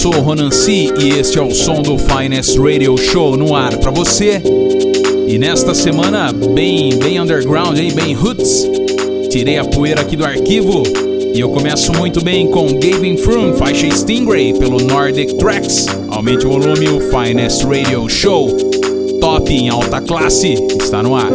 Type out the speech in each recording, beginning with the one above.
sou Ronan C e este é o som do Finest Radio Show no ar para você. E nesta semana, bem, bem underground, hein? bem roots, tirei a poeira aqui do arquivo e eu começo muito bem com Gavin Froome, faixa Stingray pelo Nordic Tracks. Aumente o volume, o Finest Radio Show, top em alta classe, está no ar.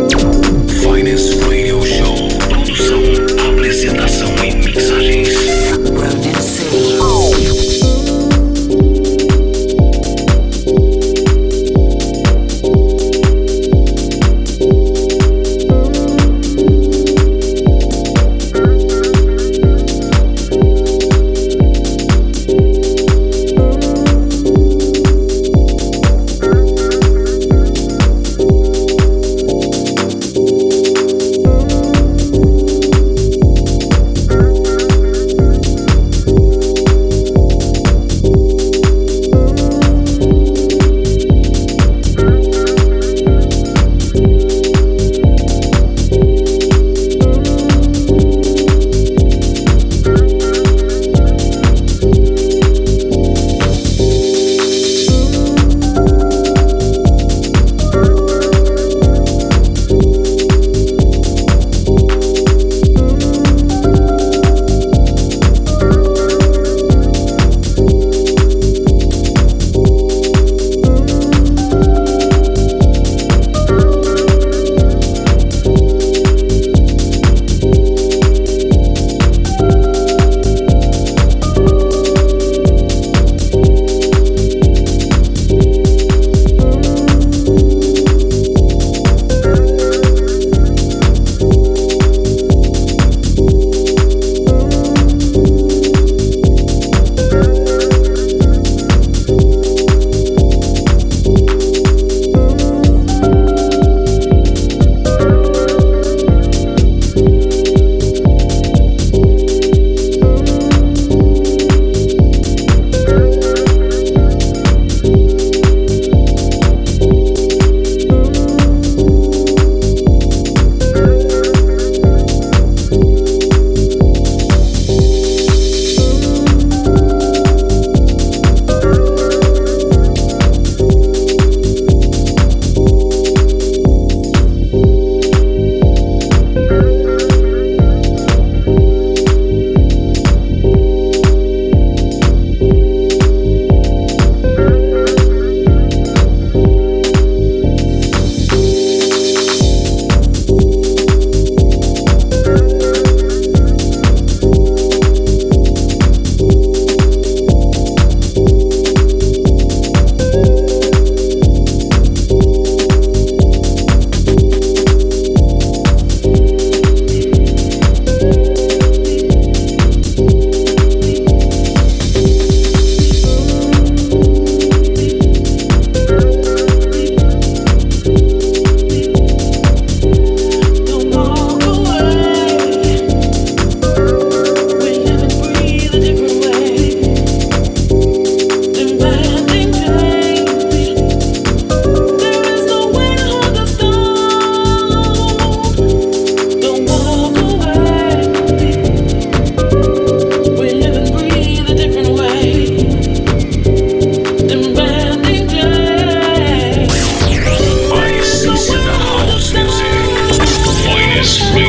This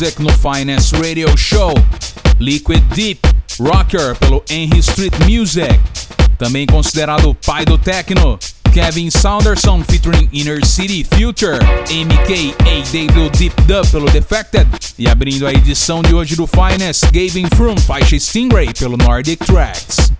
Music no Finest Radio Show. Liquid Deep, Rocker pelo Henry Street Music. Também considerado o pai do techno, Kevin Saunderson featuring Inner City Future, MKAW Deep Dub pelo Defected e abrindo a edição de hoje do Finest, Gavin Froome, faixa Stingray pelo Nordic Tracks.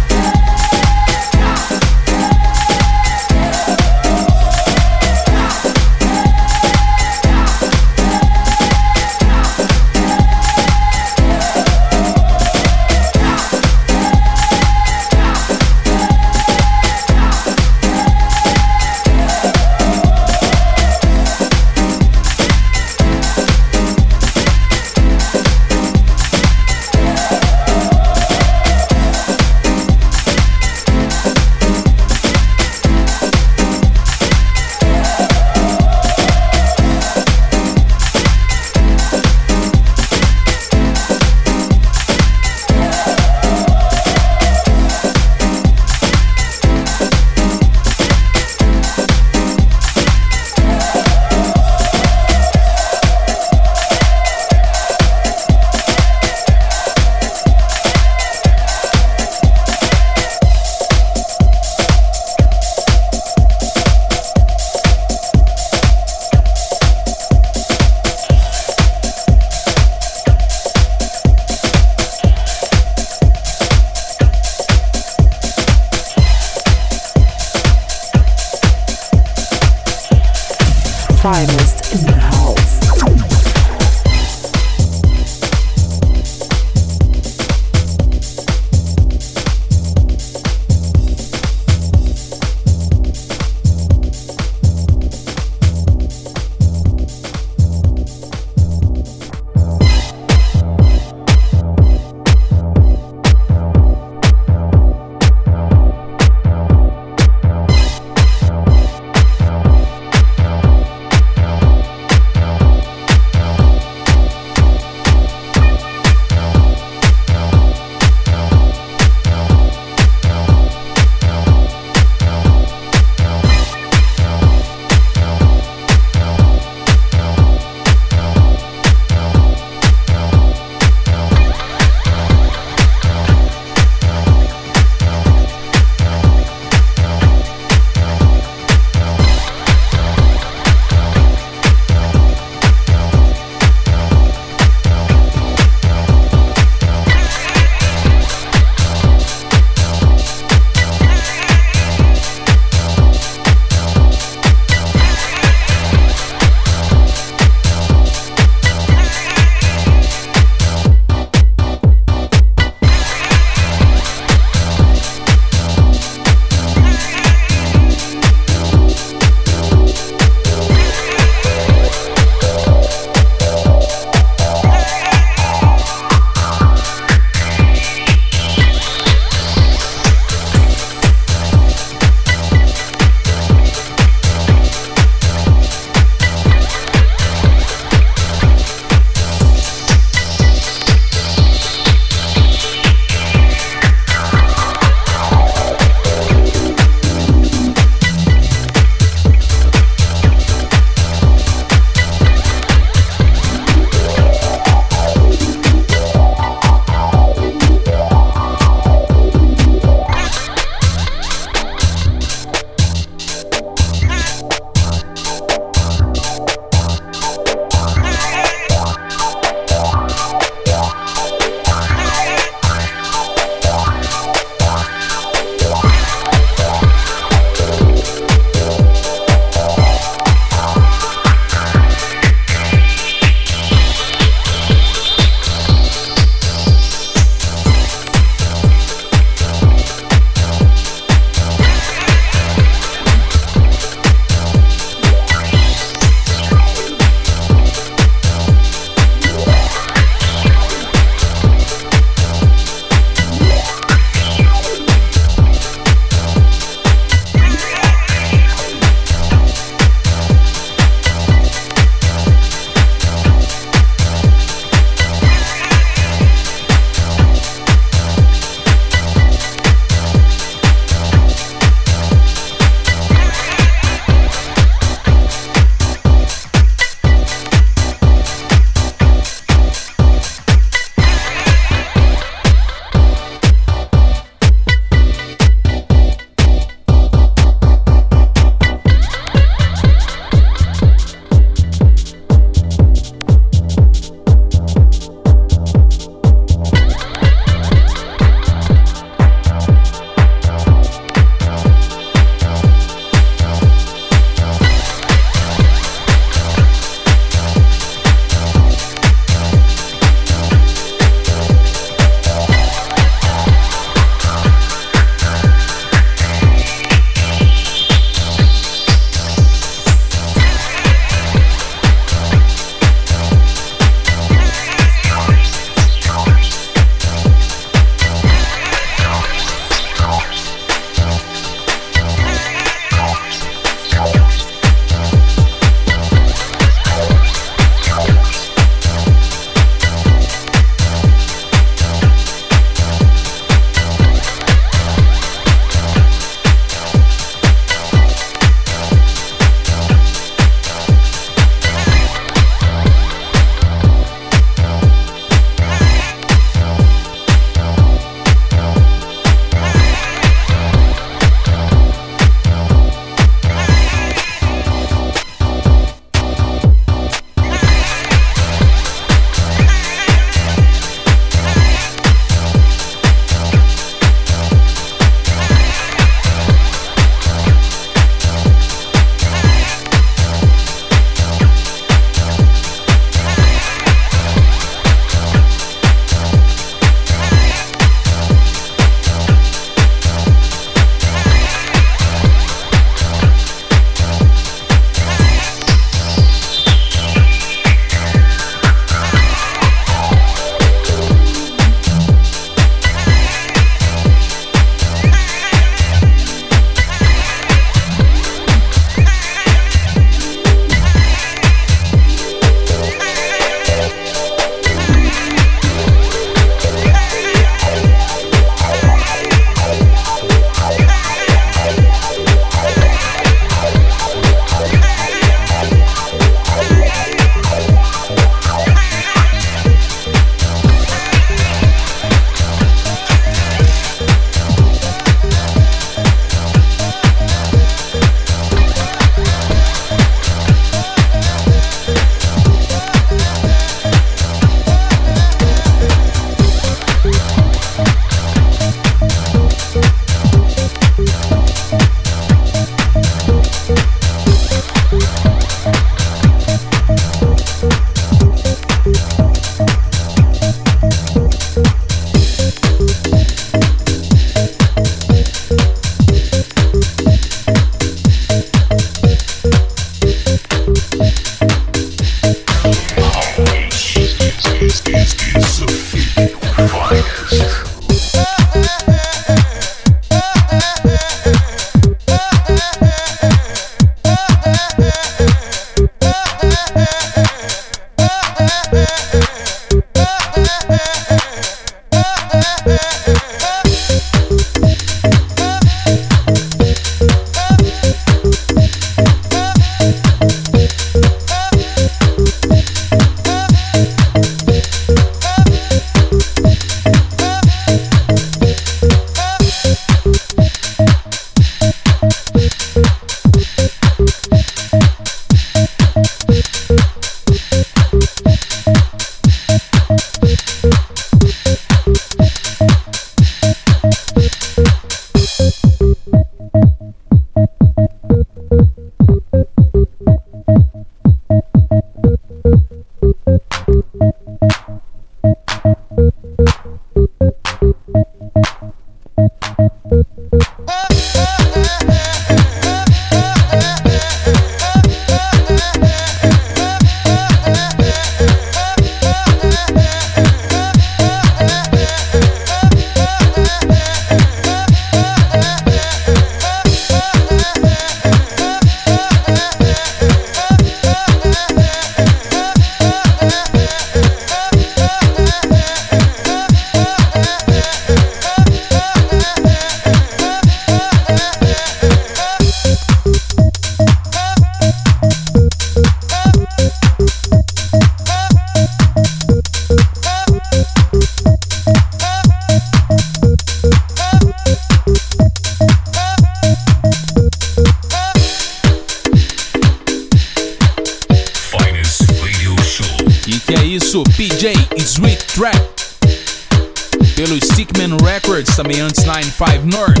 Também antes 95 North.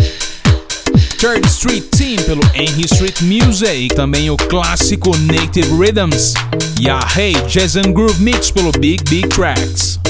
Third Street Team pelo Henry Street Music, também o clássico Native Rhythms. E a Hey Jazz and Groove Mix pelo Big Big Tracks.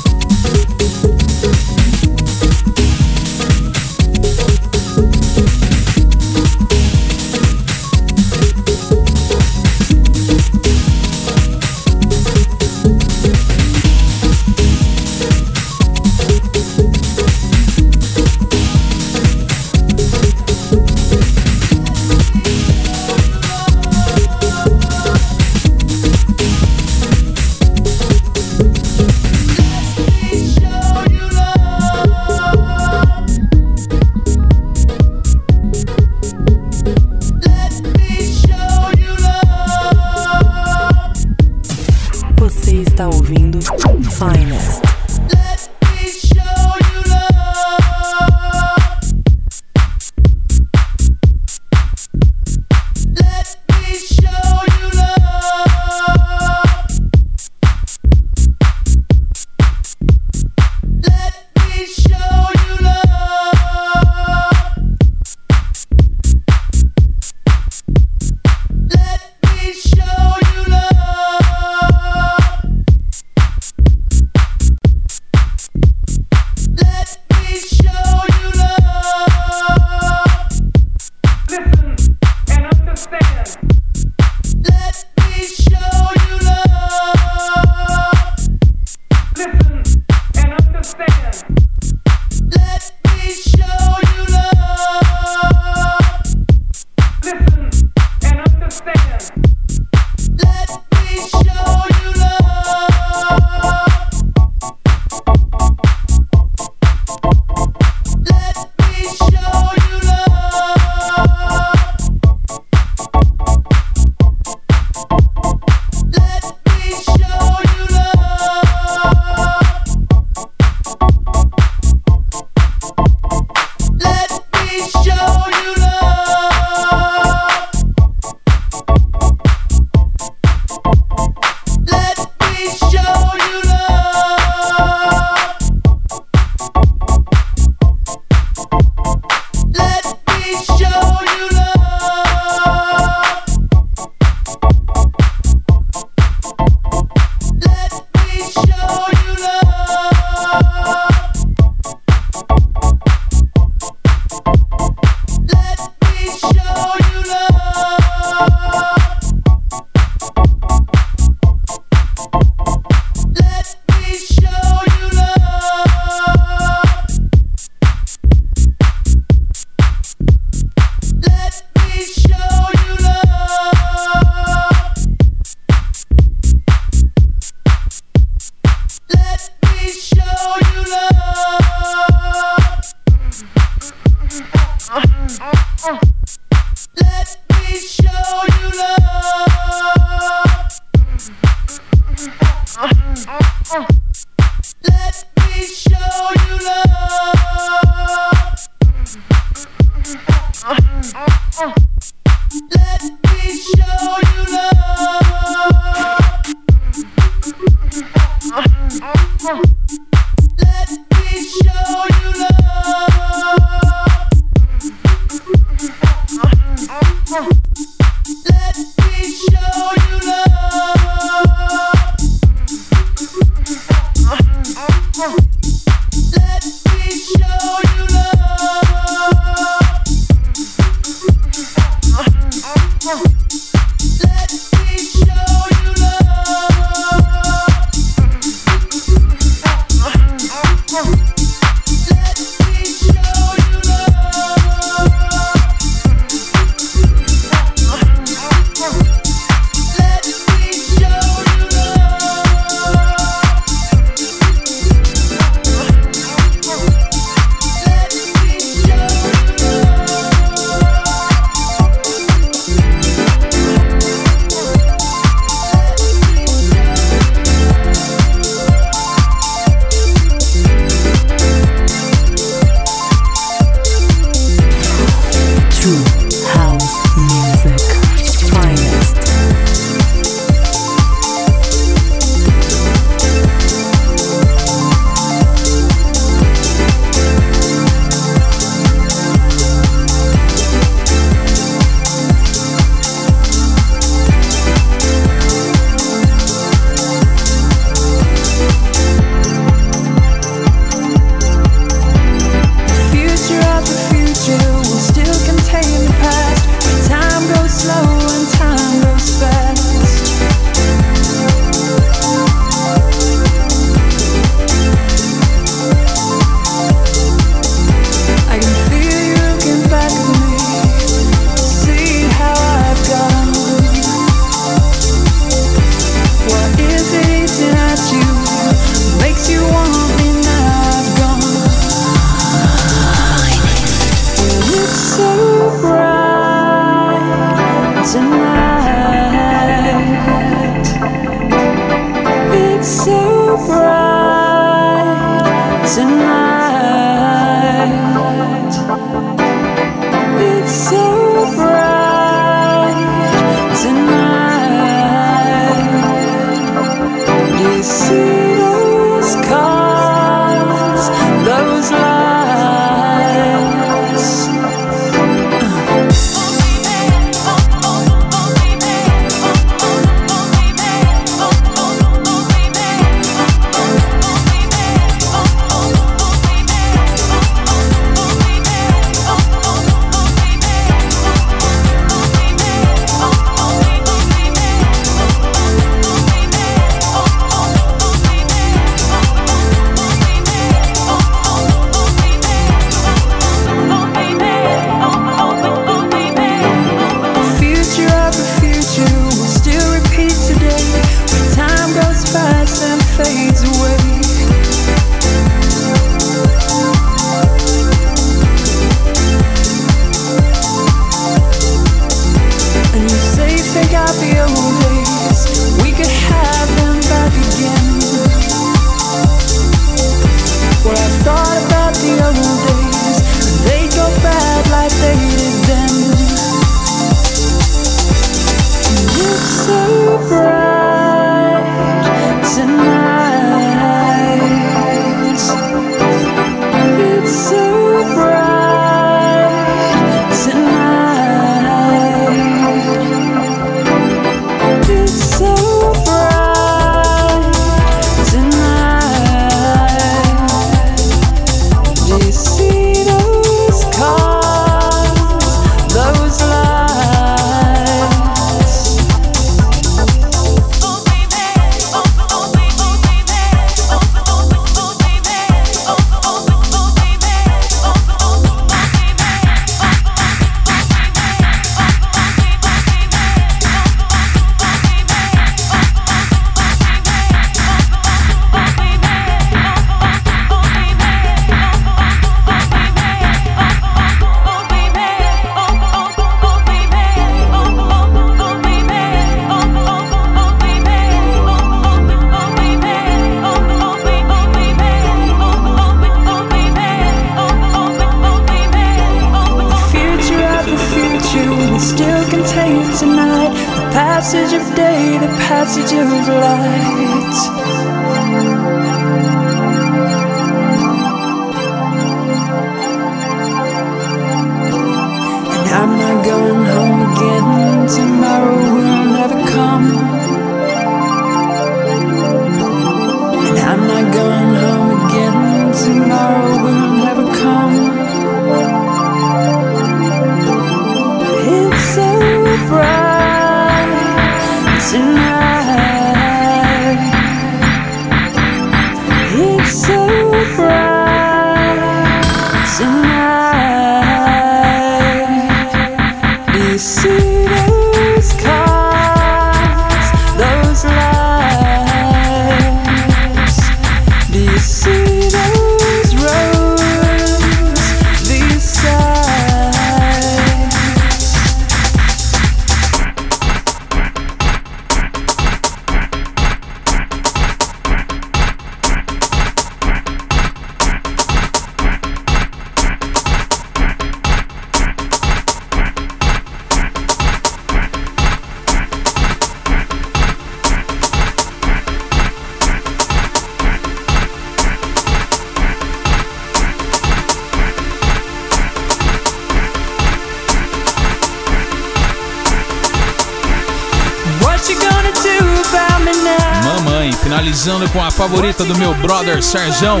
Finalizando com a favorita do meu brother Serjão.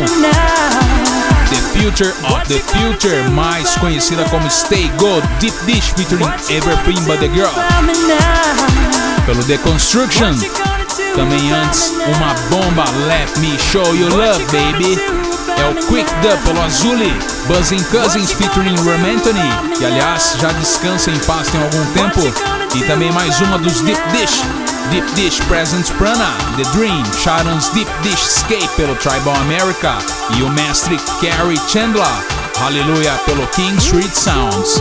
The Future of the Future, mais conhecida como Stay Gold Deep Dish featuring Everything But The Girl, pelo The Construction. Também antes, uma bomba Let Me Show You Love, baby. É o Quick Dub pelo Azuli, Buzzing Cousins featuring Ram Anthony, que aliás já descansa em paz tem algum tempo. E também mais uma dos Deep Dish, Deep Dish Presents Prana, The Dream, Sharon's Deep Dish Escape pelo Tribal America e o mestre Carrie Chandler, Hallelujah pelo King Street Sounds.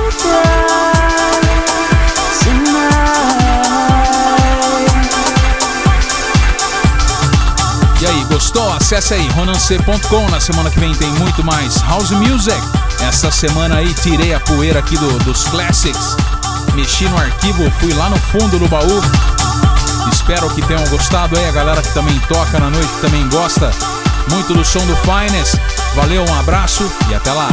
E aí, gostou? Acesse aí ronance.com. Na semana que vem tem muito mais House Music. Essa semana aí tirei a poeira aqui do- dos classics. Mexi no arquivo, fui lá no fundo do baú. Espero que tenham gostado aí, a galera que também toca na noite, que também gosta muito do som do Finest. Valeu, um abraço e até lá.